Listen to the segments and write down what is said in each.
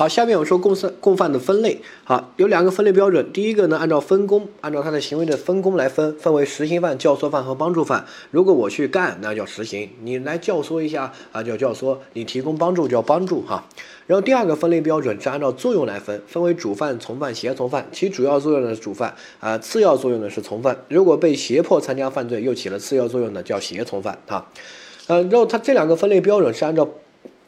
好，下面我说共犯共犯的分类。好，有两个分类标准。第一个呢，按照分工，按照他的行为的分工来分，分为实行犯、教唆犯和帮助犯。如果我去干，那叫实行；你来教唆一下啊，叫教唆；你提供帮助叫帮助哈。然后第二个分类标准是按照作用来分，分为主犯、从犯、协从犯。起主要作用的是主犯啊，次要作用的是从犯。如果被胁迫参加犯罪又起了次要作用的叫协从犯哈。呃，然后它这两个分类标准是按照。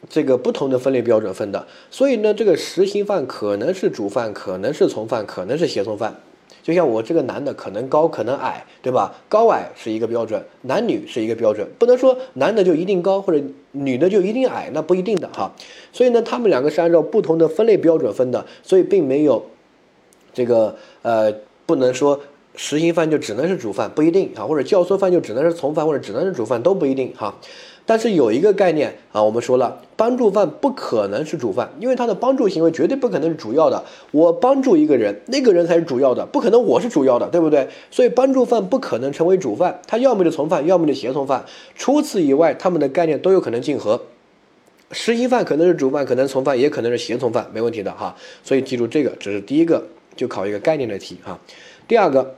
这个不同的分类标准分的，所以呢，这个实行犯可能是主犯，可能是从犯，可能是协从犯。就像我这个男的可能高，可能矮，对吧？高矮是一个标准，男女是一个标准，不能说男的就一定高，或者女的就一定矮，那不一定的哈。所以呢，他们两个是按照不同的分类标准分的，所以并没有这个呃，不能说实行犯就只能是主犯，不一定啊，或者教唆犯就只能是从犯，或者只能是主犯都不一定哈。但是有一个概念啊，我们说了，帮助犯不可能是主犯，因为他的帮助行为绝对不可能是主要的。我帮助一个人，那个人才是主要的，不可能我是主要的，对不对？所以帮助犯不可能成为主犯，他要么就从犯，要么就协从犯。除此以外，他们的概念都有可能竞合。实行犯可能是主犯，可能从犯，也可能是协从犯，没问题的哈。所以记住这个，这是第一个，就考一个概念的题哈。第二个，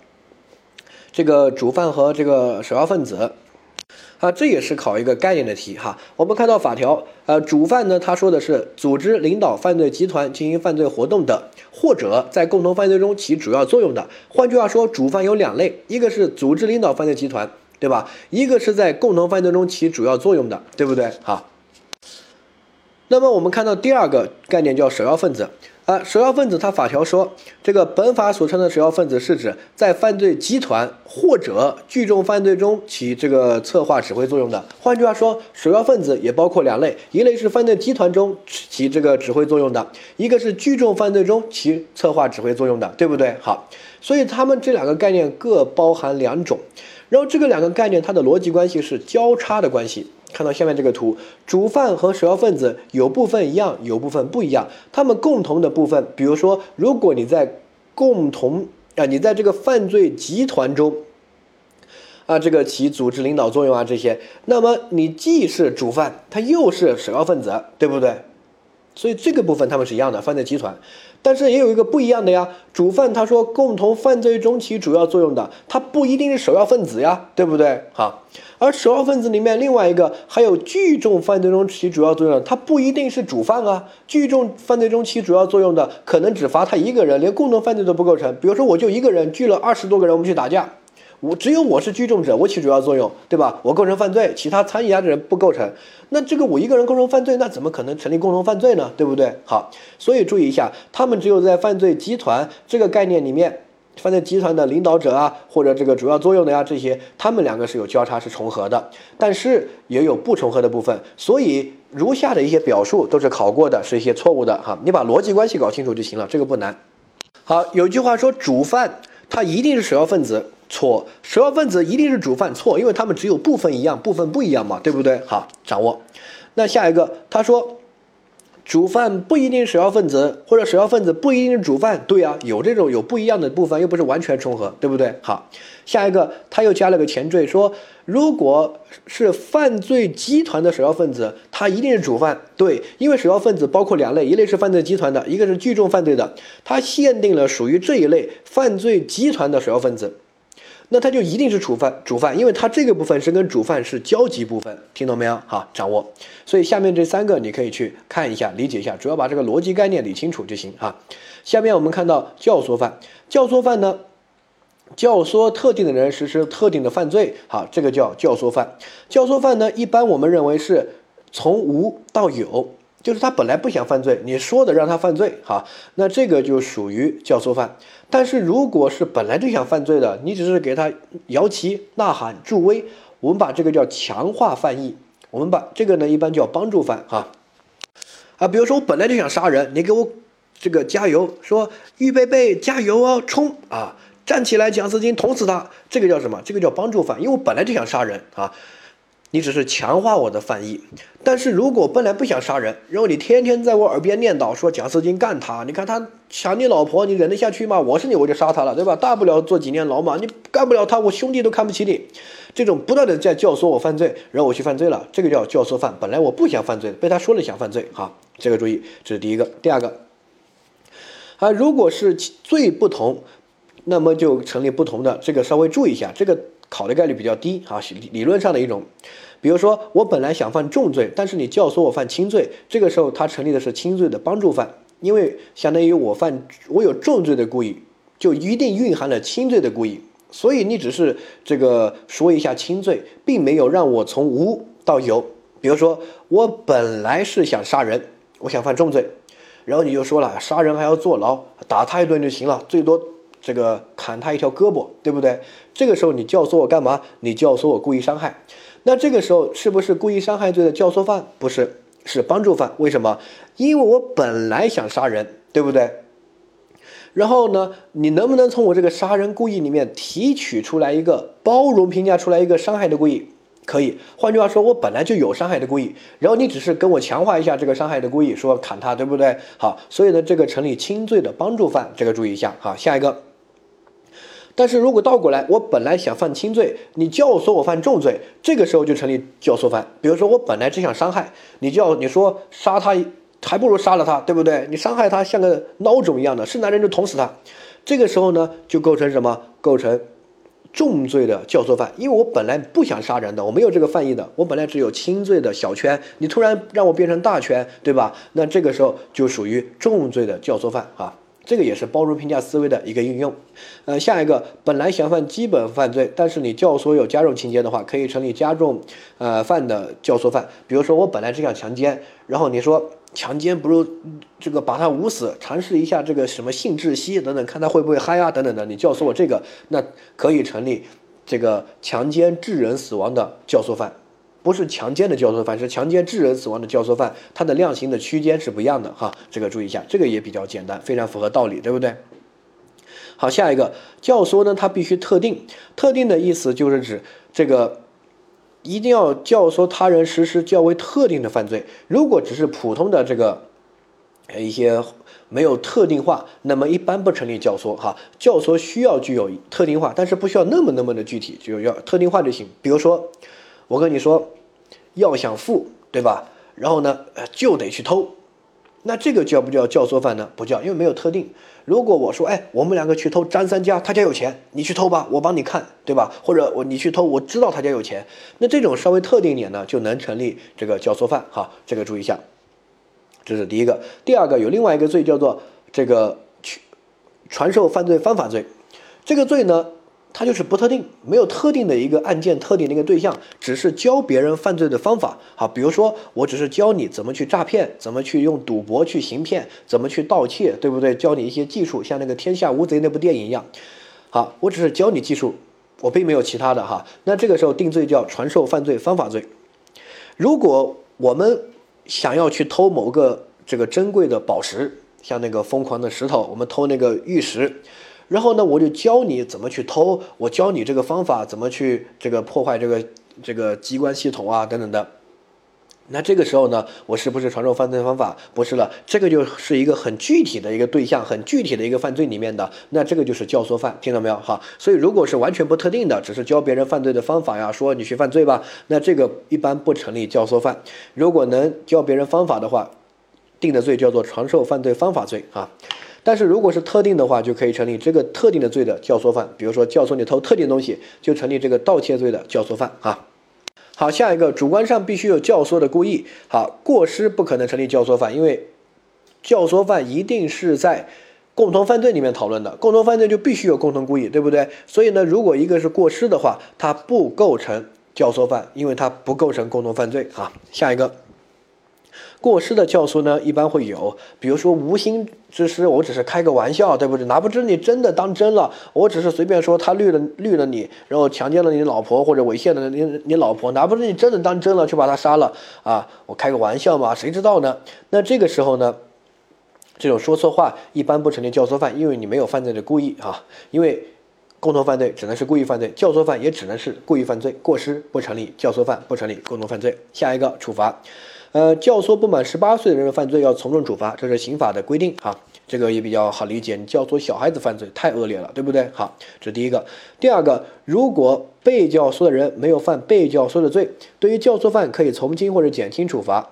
这个主犯和这个首要分子。啊，这也是考一个概念的题哈。我们看到法条，呃，主犯呢，他说的是组织领导犯罪集团进行犯罪活动的，或者在共同犯罪中起主要作用的。换句话说，主犯有两类，一个是组织领导犯罪集团，对吧？一个是在共同犯罪中起主要作用的，对不对？好。那么我们看到第二个概念叫首要分子。啊，首要分子，他法条说，这个本法所称的首要分子是指在犯罪集团或者聚众犯罪中起这个策划指挥作用的。换句话说，首要分子也包括两类，一类是犯罪集团中起这个指挥作用的，一个是聚众犯罪中起策划指挥作用的，对不对？好，所以他们这两个概念各包含两种，然后这个两个概念它的逻辑关系是交叉的关系。看到下面这个图，主犯和首要分子有部分一样，有部分不一样。他们共同的部分，比如说，如果你在共同啊，你在这个犯罪集团中啊，这个起组织领导作用啊，这些，那么你既是主犯，他又是首要分子，对不对？所以这个部分他们是一样的，犯罪集团，但是也有一个不一样的呀。主犯他说共同犯罪中起主要作用的，他不一定是首要分子呀，对不对？好，而首要分子里面另外一个还有聚众犯罪中起主要作用，他不一定是主犯啊。聚众犯罪中起主要作用的，可能只罚他一个人，连共同犯罪都不构成。比如说我就一个人聚了二十多个人，我们去打架。我只有我是聚众者，我起主要作用，对吧？我构成犯罪，其他参与的人不构成。那这个我一个人构成犯罪，那怎么可能成立共同犯罪呢？对不对？好，所以注意一下，他们只有在犯罪集团这个概念里面，犯罪集团的领导者啊，或者这个主要作用的呀，这些他们两个是有交叉是重合的，但是也有不重合的部分。所以如下的一些表述都是考过的，是一些错误的哈。你把逻辑关系搞清楚就行了，这个不难。好，有句话说主犯他一定是首要分子。错，首要分子一定是主犯，错，因为他们只有部分一样，部分不一样嘛，对不对？好，掌握。那下一个，他说，主犯不一定是首要分子，或者首要分子不一定是主犯，对啊，有这种有不一样的部分，又不是完全重合，对不对？好，下一个，他又加了个前缀，说，如果是犯罪集团的首要分子，他一定是主犯，对，因为首要分子包括两类，一类是犯罪集团的，一个是聚众犯罪的，他限定了属于这一类犯罪集团的首要分子。那他就一定是主犯，主犯，因为他这个部分是跟主犯是交集部分，听懂没有？好，掌握。所以下面这三个你可以去看一下，理解一下，主要把这个逻辑概念理清楚就行哈。下面我们看到教唆犯，教唆犯呢，教唆特定的人实施特定的犯罪，好，这个叫教唆犯。教唆犯呢，一般我们认为是从无到有。就是他本来不想犯罪，你说的让他犯罪，哈，那这个就属于教唆犯。但是如果是本来就想犯罪的，你只是给他摇旗呐喊助威，我们把这个叫强化犯意。我们把这个呢一般叫帮助犯，哈，啊，比如说我本来就想杀人，你给我这个加油，说预备备加油哦，冲啊，站起来，蒋思金捅死他，这个叫什么？这个叫帮助犯，因为我本来就想杀人啊。你只是强化我的犯意，但是如果本来不想杀人，然后你天天在我耳边念叨说蒋思金干他，你看他抢你老婆，你忍得下去吗？我是你，我就杀他了，对吧？大不了坐几年牢嘛。你干不了他，我兄弟都看不起你。这种不断的在教唆我犯罪，然后我去犯罪了，这个叫教唆犯。本来我不想犯罪，被他说了想犯罪，哈，这个注意，这是第一个。第二个。啊，如果是罪不同，那么就成立不同的。这个稍微注意一下，这个考的概率比较低啊，理理论上的一种。比如说，我本来想犯重罪，但是你教唆我犯轻罪，这个时候他成立的是轻罪的帮助犯，因为相当于我犯我有重罪的故意，就一定蕴含了轻罪的故意。所以你只是这个说一下轻罪，并没有让我从无到有。比如说，我本来是想杀人，我想犯重罪，然后你就说了，杀人还要坐牢，打他一顿就行了，最多这个砍他一条胳膊，对不对？这个时候你教唆我干嘛？你教唆我故意伤害。那这个时候是不是故意伤害罪的教唆犯？不是，是帮助犯。为什么？因为我本来想杀人，对不对？然后呢，你能不能从我这个杀人故意里面提取出来一个包容评价出来一个伤害的故意？可以。换句话说，我本来就有伤害的故意，然后你只是跟我强化一下这个伤害的故意，说砍他，对不对？好，所以呢，这个成立轻罪的帮助犯，这个注意一下。好，下一个。但是如果倒过来，我本来想犯轻罪，你教唆我犯重罪，这个时候就成立教唆犯。比如说我本来只想伤害，你叫你说杀他，还不如杀了他，对不对？你伤害他像个孬种一样的，是男人就捅死他。这个时候呢，就构成什么？构成重罪的教唆犯。因为我本来不想杀人的，我没有这个犯意的，我本来只有轻罪的小圈，你突然让我变成大圈，对吧？那这个时候就属于重罪的教唆犯啊。这个也是包容评价思维的一个应用，呃，下一个本来想犯基本犯罪，但是你教唆有加重情节的话，可以成立加重呃犯的教唆犯。比如说我本来只想强奸，然后你说强奸不如这个把他捂死，尝试一下这个什么性窒息等等，看他会不会嗨啊等等的，你教唆我这个，那可以成立这个强奸致人死亡的教唆犯。不是强奸的教唆犯，是强奸致人死亡的教唆犯，它的量刑的区间是不一样的哈，这个注意一下，这个也比较简单，非常符合道理，对不对？好，下一个教唆呢，它必须特定，特定的意思就是指这个一定要教唆他人实施较为特定的犯罪，如果只是普通的这个一些没有特定化，那么一般不成立教唆哈，教唆需要具有特定化，但是不需要那么那么的具体，就要特定化就行，比如说。我跟你说，要想富，对吧？然后呢，就得去偷，那这个叫不叫教唆犯呢？不叫，因为没有特定。如果我说，哎，我们两个去偷张三家，他家有钱，你去偷吧，我帮你看，对吧？或者我你去偷，我知道他家有钱，那这种稍微特定点呢，就能成立这个教唆犯。哈，这个注意一下，这是第一个。第二个有另外一个罪叫做这个去传授犯罪方法罪，这个罪呢。它就是不特定，没有特定的一个案件、特定的一个对象，只是教别人犯罪的方法。好，比如说我只是教你怎么去诈骗，怎么去用赌博去行骗，怎么去盗窃，对不对？教你一些技术，像那个《天下无贼》那部电影一样。好，我只是教你技术，我并没有其他的哈。那这个时候定罪叫传授犯罪方法罪。如果我们想要去偷某个这个珍贵的宝石，像那个疯狂的石头，我们偷那个玉石。然后呢，我就教你怎么去偷，我教你这个方法怎么去这个破坏这个这个机关系统啊等等的。那这个时候呢，我是不是传授犯罪方法？不是了，这个就是一个很具体的一个对象，很具体的一个犯罪里面的。那这个就是教唆犯，听到没有？哈，所以如果是完全不特定的，只是教别人犯罪的方法呀，说你去犯罪吧，那这个一般不成立教唆犯。如果能教别人方法的话，定的罪叫做传授犯罪方法罪啊。但是如果是特定的话，就可以成立这个特定的罪的教唆犯。比如说教唆你偷特定东西，就成立这个盗窃罪的教唆犯啊。好，下一个主观上必须有教唆的故意。好，过失不可能成立教唆犯，因为教唆犯一定是在共同犯罪里面讨论的，共同犯罪就必须有共同故意，对不对？所以呢，如果一个是过失的话，它不构成教唆犯，因为它不构成共同犯罪啊。下一个。过失的教唆呢，一般会有，比如说无心之失，我只是开个玩笑，对不对？哪不知你真的当真了，我只是随便说他绿了绿了你，然后强奸了你老婆或者猥亵了你你老婆，哪不知你真的当真了去把他杀了啊？我开个玩笑嘛，谁知道呢？那这个时候呢，这种说错话一般不成立教唆犯，因为你没有犯罪的故意啊，因为共同犯罪只能是故意犯罪，教唆犯也只能是故意犯罪，过失不成立，教唆犯不成立，共同犯罪。下一个处罚。呃，教唆不满十八岁的人犯罪要从重处罚，这是刑法的规定哈，这个也比较好理解。你教唆小孩子犯罪太恶劣了，对不对？好，这是第一个。第二个，如果被教唆的人没有犯被教唆的罪，对于教唆犯可以从轻或者减轻处罚。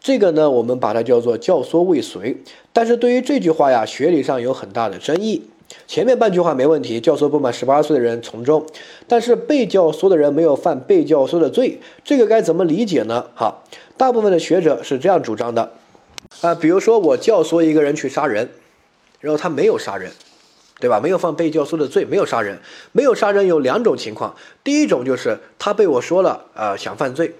这个呢，我们把它叫做教唆未遂。但是对于这句话呀，学理上有很大的争议。前面半句话没问题，教唆不满十八岁的人从重，但是被教唆的人没有犯被教唆的罪，这个该怎么理解呢？好，大部分的学者是这样主张的，啊，比如说我教唆一个人去杀人，然后他没有杀人，对吧？没有犯被教唆的罪，没有杀人，没有杀人有两种情况，第一种就是他被我说了，呃，想犯罪。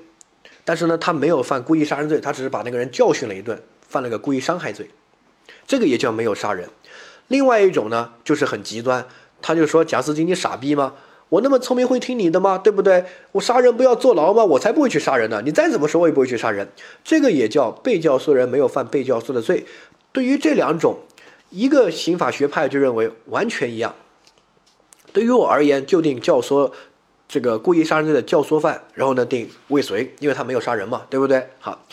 但是呢，他没有犯故意杀人罪，他只是把那个人教训了一顿，犯了个故意伤害罪，这个也叫没有杀人。另外一种呢，就是很极端，他就说贾斯汀你傻逼吗？我那么聪明会听你的吗？对不对？我杀人不要坐牢吗？我才不会去杀人呢！你再怎么说，我也不会去杀人。这个也叫被教唆人没有犯被教唆的罪。对于这两种，一个刑法学派就认为完全一样。对于我而言，就定教唆。这个故意杀人罪的教唆犯，然后呢定未遂，因为他没有杀人嘛，对不对？好，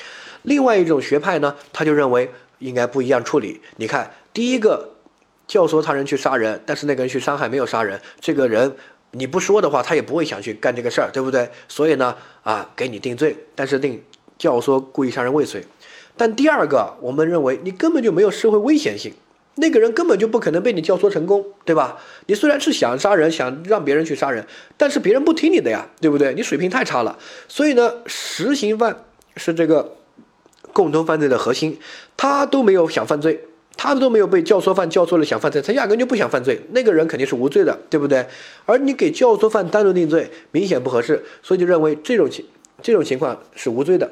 另外一种学派呢，他就认为应该不一样处理。你看，第一个教唆他人去杀人，但是那个人去伤害没有杀人，这个人你不说的话，他也不会想去干这个事儿，对不对？所以呢，啊，给你定罪，但是定教唆故意杀人未遂。但第二个，我们认为你根本就没有社会危险性。那个人根本就不可能被你教唆成功，对吧？你虽然是想杀人，想让别人去杀人，但是别人不听你的呀，对不对？你水平太差了。所以呢，实行犯是这个共同犯罪的核心，他都没有想犯罪，他们都没有被教唆犯教唆了想犯罪，他压根就不想犯罪，那个人肯定是无罪的，对不对？而你给教唆犯单独定罪，明显不合适，所以就认为这种情这种情况是无罪的。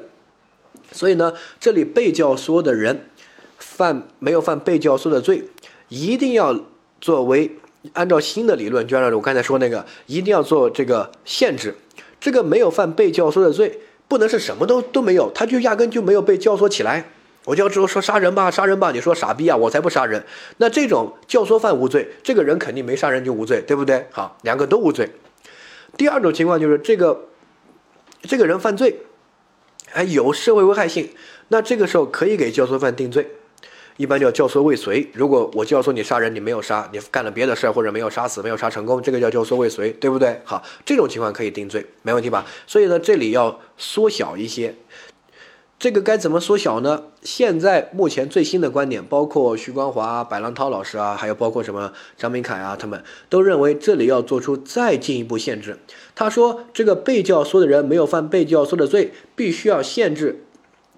所以呢，这里被教唆的人。犯没有犯被教唆的罪，一定要作为按照新的理论，就按照我刚才说那个，一定要做这个限制。这个没有犯被教唆的罪，不能是什么都都没有，他就压根就没有被教唆起来。我就要说说杀人吧，杀人吧，你说傻逼啊，我才不杀人。那这种教唆犯无罪，这个人肯定没杀人就无罪，对不对？好，两个都无罪。第二种情况就是这个这个人犯罪，还有社会危害性，那这个时候可以给教唆犯定罪。一般叫教唆未遂。如果我教唆你杀人，你没有杀，你干了别的事儿或者没有杀死，没有杀成功，这个叫教唆未遂，对不对？好，这种情况可以定罪，没问题吧？所以呢，这里要缩小一些。这个该怎么缩小呢？现在目前最新的观点，包括徐光华、白浪涛老师啊，还有包括什么张明凯啊，他们都认为这里要做出再进一步限制。他说，这个被教唆的人没有犯被教唆的罪，必须要限制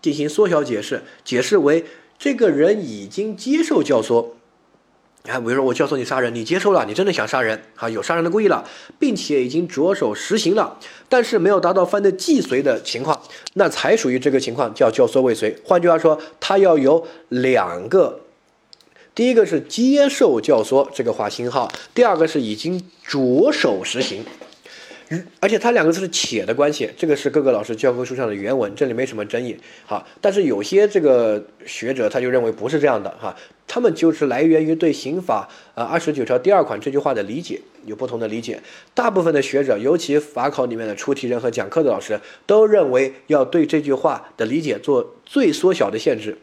进行缩小解释，解释为。这个人已经接受教唆，你看，比如说我教唆你杀人，你接受了，你真的想杀人，啊，有杀人的故意了，并且已经着手实行了，但是没有达到犯罪既遂的情况，那才属于这个情况叫教唆未遂。换句话说，他要有两个，第一个是接受教唆这个划星号，第二个是已经着手实行。而且它两个字是且的关系，这个是各个老师教科书上的原文，这里没什么争议。好，但是有些这个学者他就认为不是这样的哈，他们就是来源于对刑法呃二十九条第二款这句话的理解有不同的理解。大部分的学者，尤其法考里面的出题人和讲课的老师，都认为要对这句话的理解做最缩小的限制。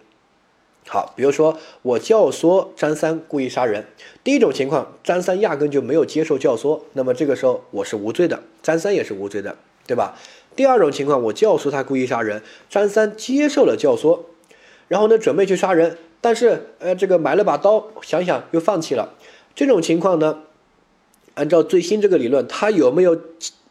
好，比如说我教唆张三故意杀人，第一种情况，张三压根就没有接受教唆，那么这个时候我是无罪的，张三也是无罪的，对吧？第二种情况，我教唆他故意杀人，张三接受了教唆，然后呢准备去杀人，但是呃这个买了把刀，想想又放弃了，这种情况呢，按照最新这个理论，他有没有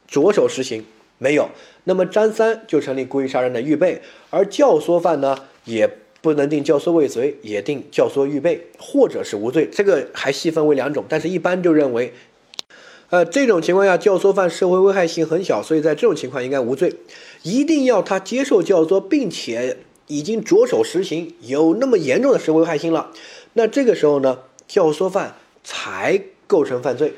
着手实行？没有，那么张三就成立故意杀人的预备，而教唆犯呢也。不能定教唆未遂，也定教唆预备，或者是无罪。这个还细分为两种，但是一般就认为，呃，这种情况下教唆犯社会危害性很小，所以在这种情况应该无罪。一定要他接受教唆，并且已经着手实行，有那么严重的社会危害性了，那这个时候呢，教唆犯才构成犯罪。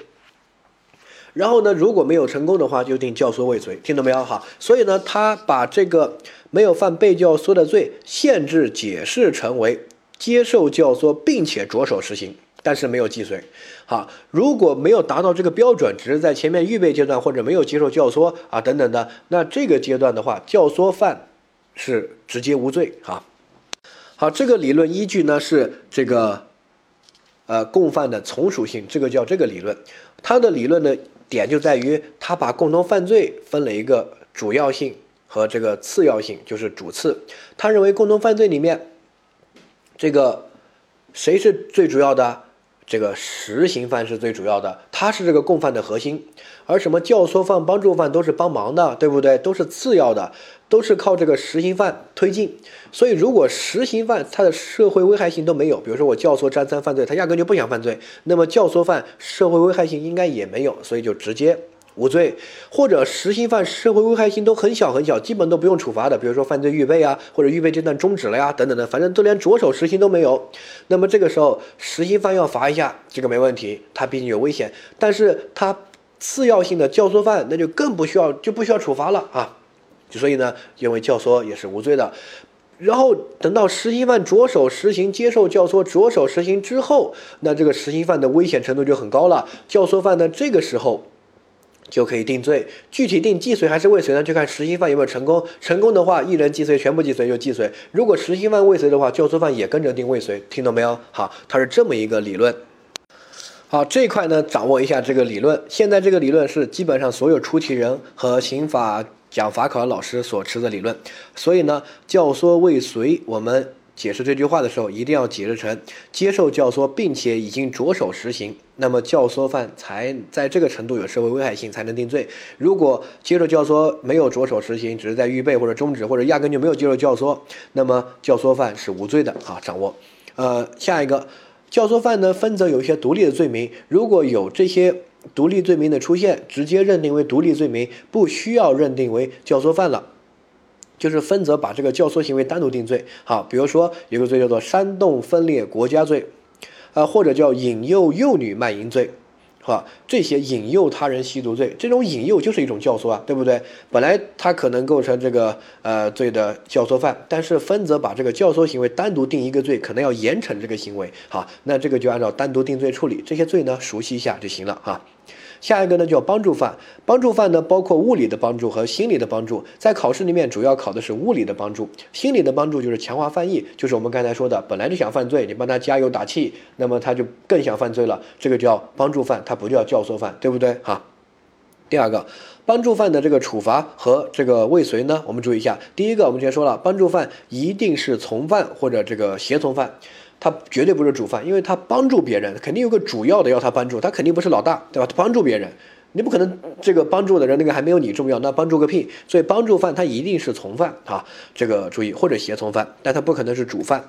然后呢，如果没有成功的话，就定教唆未遂，听懂没有？好，所以呢，他把这个没有犯被教唆的罪限制解释成为接受教唆并且着手实行，但是没有既遂。好，如果没有达到这个标准，只是在前面预备阶段或者没有接受教唆啊等等的，那这个阶段的话，教唆犯是直接无罪。哈，好，这个理论依据呢是这个呃共犯的从属性，这个叫这个理论，它的理论呢。点就在于他把共同犯罪分了一个主要性和这个次要性，就是主次。他认为共同犯罪里面，这个谁是最主要的？这个实行犯是最主要的，他是这个共犯的核心，而什么教唆犯、帮助犯都是帮忙的，对不对？都是次要的，都是靠这个实行犯推进。所以，如果实行犯他的社会危害性都没有，比如说我教唆张三犯罪，他压根就不想犯罪，那么教唆犯社会危害性应该也没有，所以就直接。无罪，或者实行犯社会危害性都很小很小，基本都不用处罚的，比如说犯罪预备啊，或者预备阶段终止了呀，等等的，反正都连着手实行都没有。那么这个时候，实行犯要罚一下，这个没问题，他毕竟有危险。但是他次要性的教唆犯，那就更不需要，就不需要处罚了啊。所以呢，因为教唆也是无罪的。然后等到实行犯着手实行、接受教唆、着手实行之后，那这个实行犯的危险程度就很高了。教唆犯呢，这个时候。就可以定罪，具体定既遂还是未遂呢？就看实行犯有没有成功。成功的话，一人既遂，全部既遂就既遂；如果实行犯未遂的话，教唆犯也跟着定未遂。听懂没有？好，它是这么一个理论。好，这块呢，掌握一下这个理论。现在这个理论是基本上所有出题人和刑法讲法考的老师所持的理论。所以呢，教唆未遂，我们。解释这句话的时候，一定要解释成接受教唆，并且已经着手实行，那么教唆犯才在这个程度有社会危害性，才能定罪。如果接受教唆没有着手实行，只是在预备或者终止，或者压根就没有接受教唆，那么教唆犯是无罪的。啊，掌握。呃，下一个教唆犯呢，分则有一些独立的罪名，如果有这些独立罪名的出现，直接认定为独立罪名，不需要认定为教唆犯了。就是分则把这个教唆行为单独定罪，好，比如说有个罪叫做煽动分裂国家罪，啊，或者叫引诱幼女卖淫罪，好，这些引诱他人吸毒罪，这种引诱就是一种教唆啊，对不对？本来他可能构成这个呃罪的教唆犯，但是分则把这个教唆行为单独定一个罪，可能要严惩这个行为，好，那这个就按照单独定罪处理，这些罪呢熟悉一下就行了哈。下一个呢叫帮助犯，帮助犯呢包括物理的帮助和心理的帮助，在考试里面主要考的是物理的帮助，心理的帮助就是强化犯意，就是我们刚才说的，本来就想犯罪，你帮他加油打气，那么他就更想犯罪了，这个叫帮助犯，他不叫教唆犯，对不对？哈。第二个，帮助犯的这个处罚和这个未遂呢，我们注意一下，第一个我们之前说了，帮助犯一定是从犯或者这个协从犯。他绝对不是主犯，因为他帮助别人，肯定有个主要的要他帮助，他肯定不是老大，对吧？他帮助别人，你不可能这个帮助的人那个还没有你重要，那帮助个屁！所以帮助犯他一定是从犯啊，这个注意或者协从犯，但他不可能是主犯。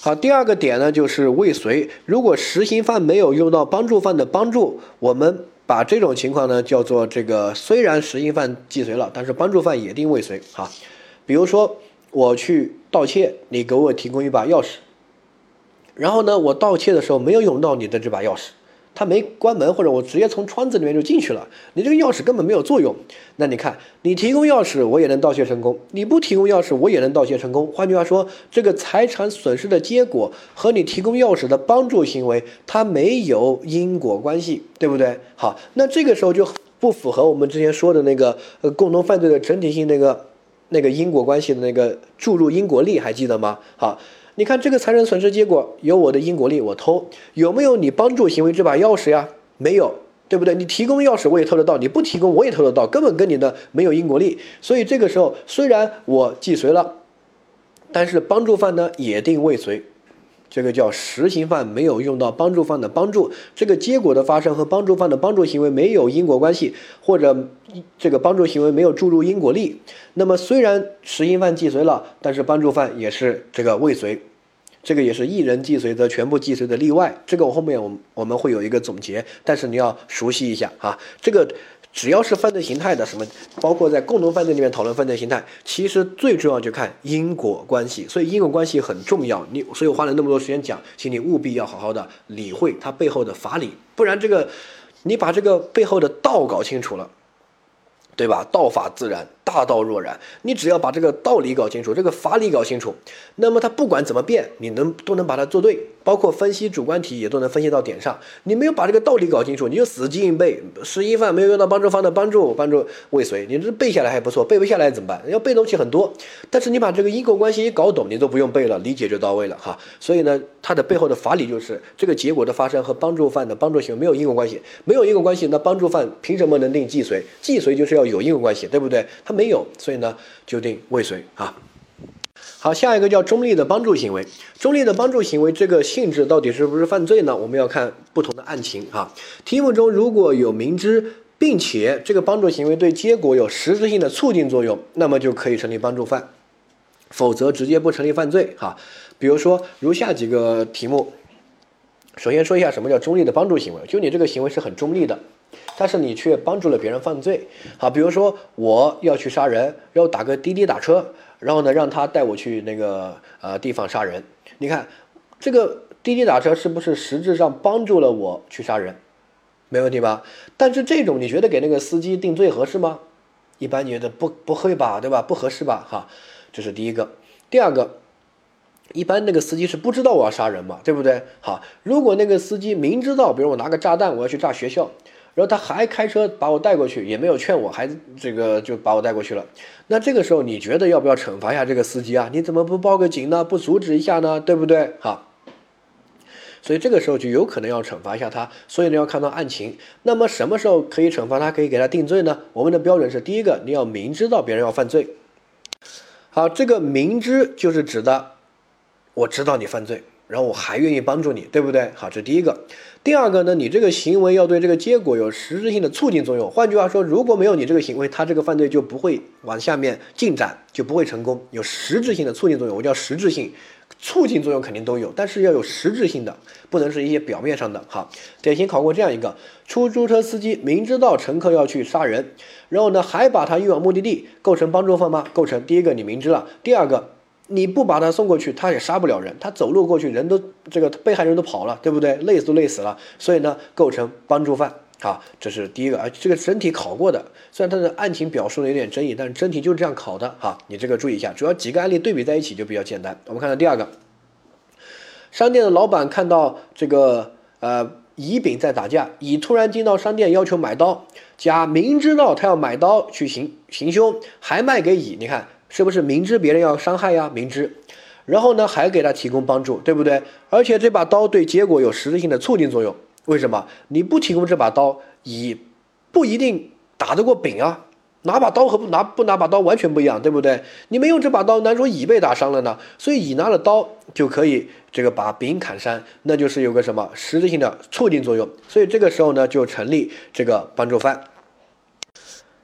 好，第二个点呢就是未遂，如果实行犯没有用到帮助犯的帮助，我们把这种情况呢叫做这个虽然实行犯既遂了，但是帮助犯也定未遂啊。比如说我去盗窃，你给我提供一把钥匙。然后呢，我盗窃的时候没有用到你的这把钥匙，它没关门，或者我直接从窗子里面就进去了，你这个钥匙根本没有作用。那你看，你提供钥匙我也能盗窃成功，你不提供钥匙我也能盗窃成功。换句话说，这个财产损失的结果和你提供钥匙的帮助行为，它没有因果关系，对不对？好，那这个时候就不符合我们之前说的那个呃共同犯罪的整体性那个那个因果关系的那个注入因果力，还记得吗？好。你看这个财产损失结果有我的因果力，我偷有没有你帮助行为这把钥匙呀？没有，对不对？你提供钥匙我也偷得到，你不提供我也偷得到，根本跟你的没有因果力。所以这个时候虽然我既遂了，但是帮助犯呢也定未遂。这个叫实行犯没有用到帮助犯的帮助，这个结果的发生和帮助犯的帮助行为没有因果关系，或者这个帮助行为没有注入因果力。那么虽然实行犯既遂了，但是帮助犯也是这个未遂，这个也是一人既遂则全部既遂的例外。这个我后面我们我们会有一个总结，但是你要熟悉一下啊，这个。只要是犯罪形态的什么，包括在共同犯罪里面讨论犯罪形态，其实最重要就看因果关系，所以因果关系很重要。你所以我花了那么多时间讲，请你务必要好好的理会它背后的法理，不然这个你把这个背后的道搞清楚了。对吧？道法自然，大道若然。你只要把这个道理搞清楚，这个法理搞清楚，那么它不管怎么变，你能都能把它做对。包括分析主观题也都能分析到点上。你没有把这个道理搞清楚，你就死记硬背。十一犯没有用到帮助方的帮助，帮助未遂，你这背下来还不错，背不下来怎么办？要背东西很多，但是你把这个因果关系一搞懂，你都不用背了，理解就到位了哈。所以呢，它的背后的法理就是这个结果的发生和帮助犯的帮助行为没有因果关系，没有因果关系，那帮助犯凭什么能定既遂？既遂就是要。有因果关系，对不对？他没有，所以呢就定未遂啊。好，下一个叫中立的帮助行为。中立的帮助行为这个性质到底是不是犯罪呢？我们要看不同的案情啊。题目中如果有明知并且这个帮助行为对结果有实质性的促进作用，那么就可以成立帮助犯，否则直接不成立犯罪哈。比如说如下几个题目，首先说一下什么叫中立的帮助行为，就你这个行为是很中立的，但是你却帮助了别人犯罪。好，比如说我要去杀人，然后打个滴滴打车。然后呢，让他带我去那个呃地方杀人。你看，这个滴滴打车是不是实质上帮助了我去杀人？没问题吧？但是这种你觉得给那个司机定罪合适吗？一般觉得不不会吧，对吧？不合适吧？哈，这是第一个。第二个，一般那个司机是不知道我要杀人嘛，对不对？好，如果那个司机明知道，比如我拿个炸弹我要去炸学校。然后他还开车把我带过去，也没有劝我，还这个就把我带过去了。那这个时候你觉得要不要惩罚一下这个司机啊？你怎么不报个警呢？不阻止一下呢？对不对？好，所以这个时候就有可能要惩罚一下他。所以呢要看到案情。那么什么时候可以惩罚他？可以给他定罪呢？我们的标准是：第一个，你要明知道别人要犯罪。好，这个明知就是指的，我知道你犯罪。然后我还愿意帮助你，对不对？好，这第一个。第二个呢，你这个行为要对这个结果有实质性的促进作用。换句话说，如果没有你这个行为，他这个犯罪就不会往下面进展，就不会成功。有实质性的促进作用，我叫实质性，促进作用肯定都有，但是要有实质性的，不能是一些表面上的。好，典型考过这样一个：出租车司机明知道乘客要去杀人，然后呢还把他运往目的地，构成帮助犯吗？构成。第一个你明知了，第二个。你不把他送过去，他也杀不了人。他走路过去，人都这个被害人都跑了，对不对？累死都累死了。所以呢，构成帮助犯。啊，这是第一个啊。这个整体考过的，虽然它的案情表述的有点争议，但是整体就是这样考的。哈，你这个注意一下，主要几个案例对比在一起就比较简单。我们看到第二个，商店的老板看到这个呃乙丙在打架，乙突然进到商店要求买刀，甲明知道他要买刀去行行凶，还卖给乙。你看。是不是明知别人要伤害呀？明知，然后呢还给他提供帮助，对不对？而且这把刀对结果有实质性的促进作用。为什么？你不提供这把刀，乙不一定打得过丙啊。拿把刀和不拿不拿把刀完全不一样，对不对？你没用这把刀，难说乙被打伤了呢。所以乙拿了刀就可以这个把丙砍伤，那就是有个什么实质性的促进作用。所以这个时候呢就成立这个帮助犯。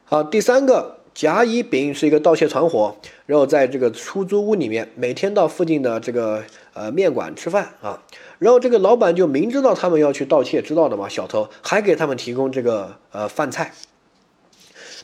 好，第三个。甲乙丙是一个盗窃团伙，然后在这个出租屋里面，每天到附近的这个呃面馆吃饭啊，然后这个老板就明知道他们要去盗窃，知道的嘛，小偷还给他们提供这个呃饭菜。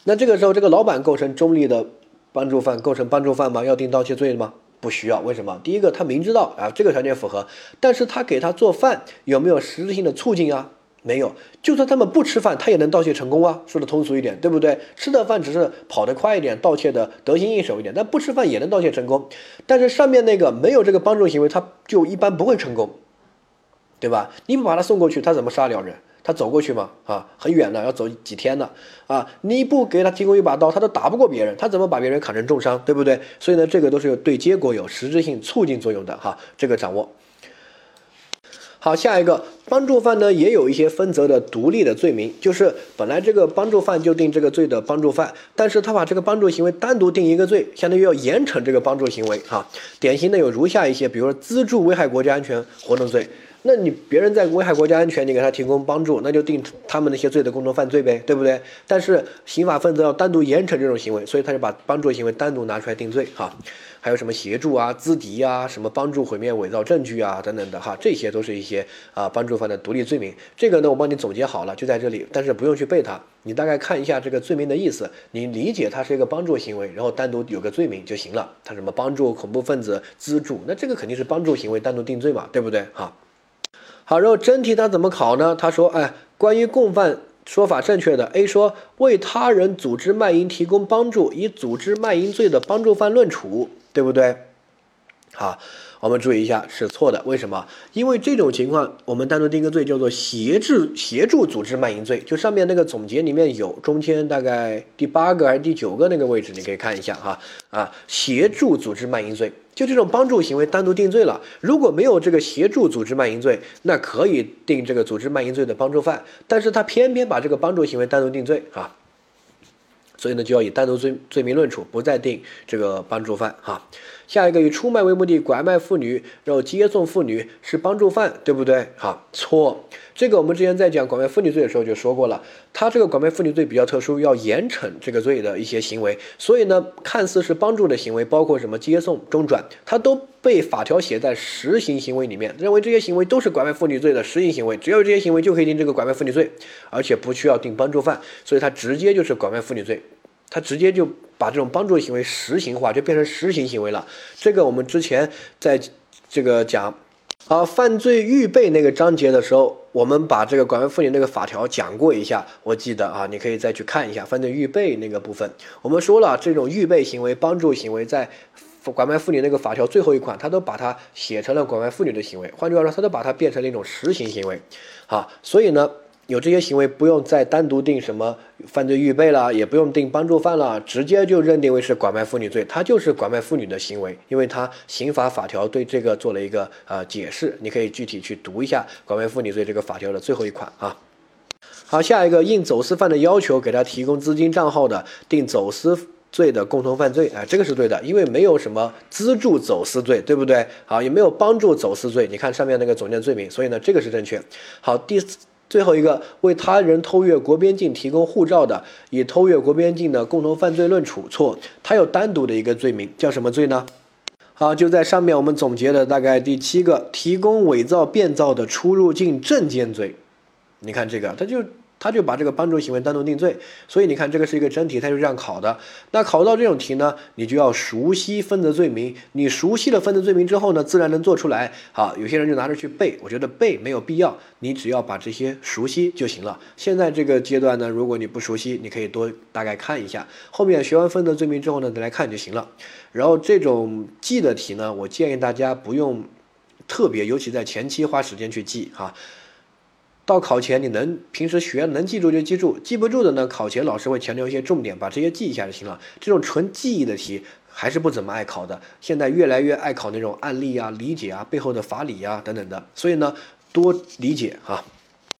那这个时候，这个老板构成中立的帮助犯，构成帮助犯吗？要定盗窃罪吗？不需要。为什么？第一个，他明知道啊，这个条件符合，但是他给他做饭有没有实质性的促进啊？没有，就算他们不吃饭，他也能盗窃成功啊！说的通俗一点，对不对？吃的饭只是跑得快一点，盗窃的得心应手一点，但不吃饭也能盗窃成功。但是上面那个没有这个帮助行为，他就一般不会成功，对吧？你不把他送过去，他怎么杀了人？他走过去吗？啊，很远的，要走几天的啊！你不给他提供一把刀，他都打不过别人，他怎么把别人砍成重伤？对不对？所以呢，这个都是有对结果有实质性促进作用的哈，这个掌握。好，下一个帮助犯呢，也有一些分则的独立的罪名，就是本来这个帮助犯就定这个罪的帮助犯，但是他把这个帮助行为单独定一个罪，相当于要严惩这个帮助行为。哈，典型的有如下一些，比如说资助危害国家安全活动罪。那你别人在危害国家安全，你给他提供帮助，那就定他们那些罪的共同犯罪呗，对不对？但是刑法分则要单独严惩这种行为，所以他就把帮助行为单独拿出来定罪哈。还有什么协助啊、资敌啊、什么帮助毁灭、伪造证据啊等等的哈，这些都是一些啊帮助犯的独立罪名。这个呢，我帮你总结好了，就在这里，但是不用去背它，你大概看一下这个罪名的意思，你理解它是一个帮助行为，然后单独有个罪名就行了。它什么帮助恐怖分子、资助，那这个肯定是帮助行为单独定罪嘛，对不对？哈。好，然后真题他怎么考呢？他说，哎，关于共犯说法正确的，A 说为他人组织卖淫提供帮助，以组织卖淫罪的帮助犯论处，对不对？好。我们注意一下，是错的。为什么？因为这种情况，我们单独定个罪，叫做协助协助组织卖淫罪。就上面那个总结里面有，中间大概第八个还是第九个那个位置，你可以看一下哈。啊，协助组织卖淫罪，就这种帮助行为单独定罪了。如果没有这个协助组织卖淫罪，那可以定这个组织卖淫罪的帮助犯，但是他偏偏把这个帮助行为单独定罪啊。所以呢，就要以单独罪罪名论处，不再定这个帮助犯哈。下一个以出卖为目的拐卖妇女，然后接送妇女是帮助犯，对不对？好，错。这个我们之前在讲拐卖妇女罪的时候就说过了，他这个拐卖妇女罪比较特殊，要严惩这个罪的一些行为。所以呢，看似是帮助的行为，包括什么接送、中转，它都被法条写在实行行为里面，认为这些行为都是拐卖妇女罪的实行行为，只要有这些行为就可以定这个拐卖妇女罪，而且不需要定帮助犯，所以它直接就是拐卖妇女罪。他直接就把这种帮助行为实行化，就变成实行行为了。这个我们之前在这个讲啊犯罪预备那个章节的时候，我们把这个拐卖妇女那个法条讲过一下，我记得啊，你可以再去看一下犯罪预备那个部分。我们说了，这种预备行为、帮助行为，在拐卖妇女那个法条最后一款，他都把它写成了拐卖妇女的行为。换句话说，他都把它变成了一种实行行为。好，所以呢。有这些行为，不用再单独定什么犯罪预备了，也不用定帮助犯了，直接就认定为是拐卖妇女罪，它就是拐卖妇女的行为，因为它刑法法条对这个做了一个呃解释，你可以具体去读一下拐卖妇女罪这个法条的最后一款啊。好，下一个应走私犯的要求给他提供资金账号的，定走私罪的共同犯罪，啊，这个是对的，因为没有什么资助走私罪，对不对？好，也没有帮助走私罪，你看上面那个总件罪名，所以呢，这个是正确。好，第。最后一个为他人偷越国边境提供护照的，以偷越国边境的共同犯罪论处，错，他有单独的一个罪名，叫什么罪呢？好，就在上面我们总结的大概第七个，提供伪造、变造的出入境证件罪。你看这个，他就。他就把这个帮助行为单独定罪，所以你看这个是一个真题，他就这样考的。那考到这种题呢，你就要熟悉分的罪名。你熟悉了分的罪名之后呢，自然能做出来。好，有些人就拿着去背，我觉得背没有必要，你只要把这些熟悉就行了。现在这个阶段呢，如果你不熟悉，你可以多大概看一下，后面学完分的罪名之后呢，再来看就行了。然后这种记的题呢，我建议大家不用特别，尤其在前期花时间去记哈。到考前你能平时学能记住就记住，记不住的呢，考前老师会强调一些重点，把这些记一下就行了。这种纯记忆的题还是不怎么爱考的，现在越来越爱考那种案例啊、理解啊、背后的法理啊等等的，所以呢，多理解啊。